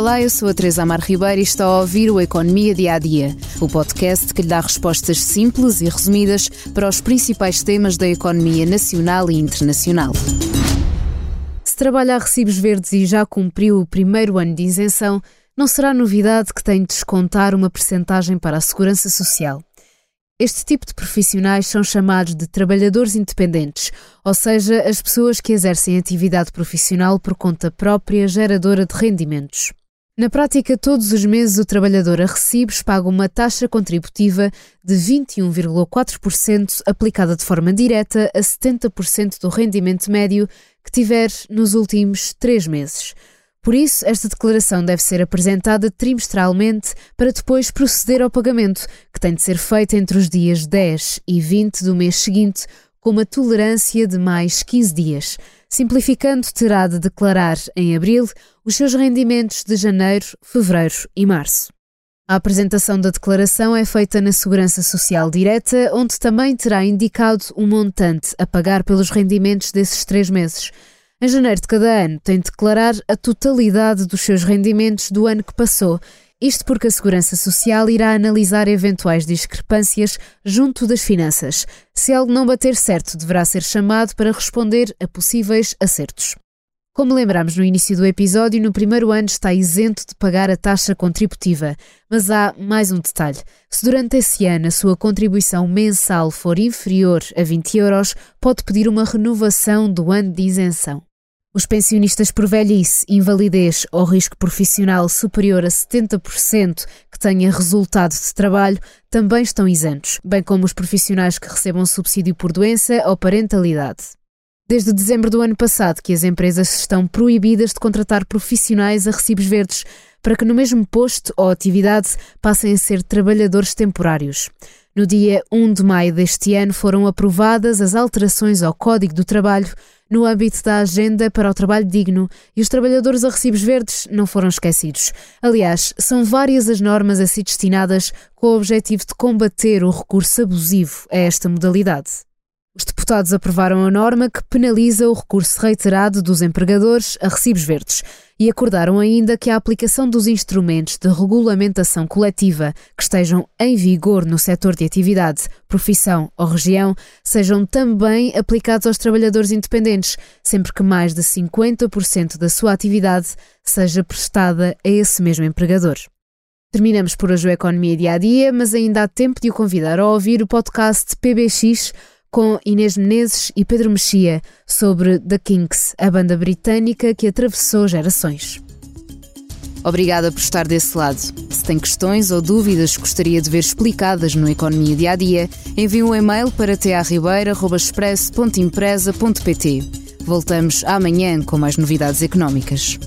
Olá, eu sou a Teresa Amar Ribeiro e está a ouvir o Economia Dia a Dia, o podcast que lhe dá respostas simples e resumidas para os principais temas da economia nacional e internacional. Se trabalha a recibos verdes e já cumpriu o primeiro ano de isenção, não será novidade que tem de descontar uma percentagem para a segurança social. Este tipo de profissionais são chamados de trabalhadores independentes, ou seja, as pessoas que exercem atividade profissional por conta própria geradora de rendimentos. Na prática, todos os meses o trabalhador a recibos paga uma taxa contributiva de 21,4% aplicada de forma direta a 70% do rendimento médio que tiver nos últimos três meses. Por isso, esta declaração deve ser apresentada trimestralmente para depois proceder ao pagamento, que tem de ser feito entre os dias 10 e 20 do mês seguinte, com uma tolerância de mais 15 dias. Simplificando, terá de declarar em abril os seus rendimentos de janeiro, fevereiro e março. A apresentação da declaração é feita na Segurança Social Direta, onde também terá indicado o um montante a pagar pelos rendimentos desses três meses. Em janeiro de cada ano, tem de declarar a totalidade dos seus rendimentos do ano que passou. Isto porque a Segurança Social irá analisar eventuais discrepâncias junto das finanças. Se algo não bater certo, deverá ser chamado para responder a possíveis acertos. Como lembramos no início do episódio, no primeiro ano está isento de pagar a taxa contributiva. Mas há mais um detalhe. Se durante esse ano a sua contribuição mensal for inferior a 20 euros, pode pedir uma renovação do ano de isenção. Os pensionistas por velhice, invalidez ou risco profissional superior a 70% que tenha resultado de trabalho também estão isentos, bem como os profissionais que recebam subsídio por doença ou parentalidade. Desde dezembro do ano passado que as empresas estão proibidas de contratar profissionais a recibos verdes para que no mesmo posto ou atividade passem a ser trabalhadores temporários. No dia 1 de maio deste ano foram aprovadas as alterações ao Código do Trabalho no âmbito da Agenda para o Trabalho Digno e os trabalhadores a recibos verdes não foram esquecidos. Aliás, são várias as normas a si destinadas com o objetivo de combater o recurso abusivo a esta modalidade. Os deputados aprovaram a norma que penaliza o recurso reiterado dos empregadores a recibos verdes e acordaram ainda que a aplicação dos instrumentos de regulamentação coletiva que estejam em vigor no setor de atividade, profissão ou região sejam também aplicados aos trabalhadores independentes, sempre que mais de 50% da sua atividade seja prestada a esse mesmo empregador. Terminamos por hoje o Economia Dia a Dia, mas ainda há tempo de o convidar a ouvir o podcast PBX com Inês Menezes e Pedro Mexia sobre The Kinks, a banda britânica que atravessou gerações. Obrigada por estar desse lado. Se tem questões ou dúvidas que gostaria de ver explicadas no Economia Dia a Dia, envie um e-mail para tearribeira.express.empresa.pt. Voltamos amanhã com mais novidades económicas.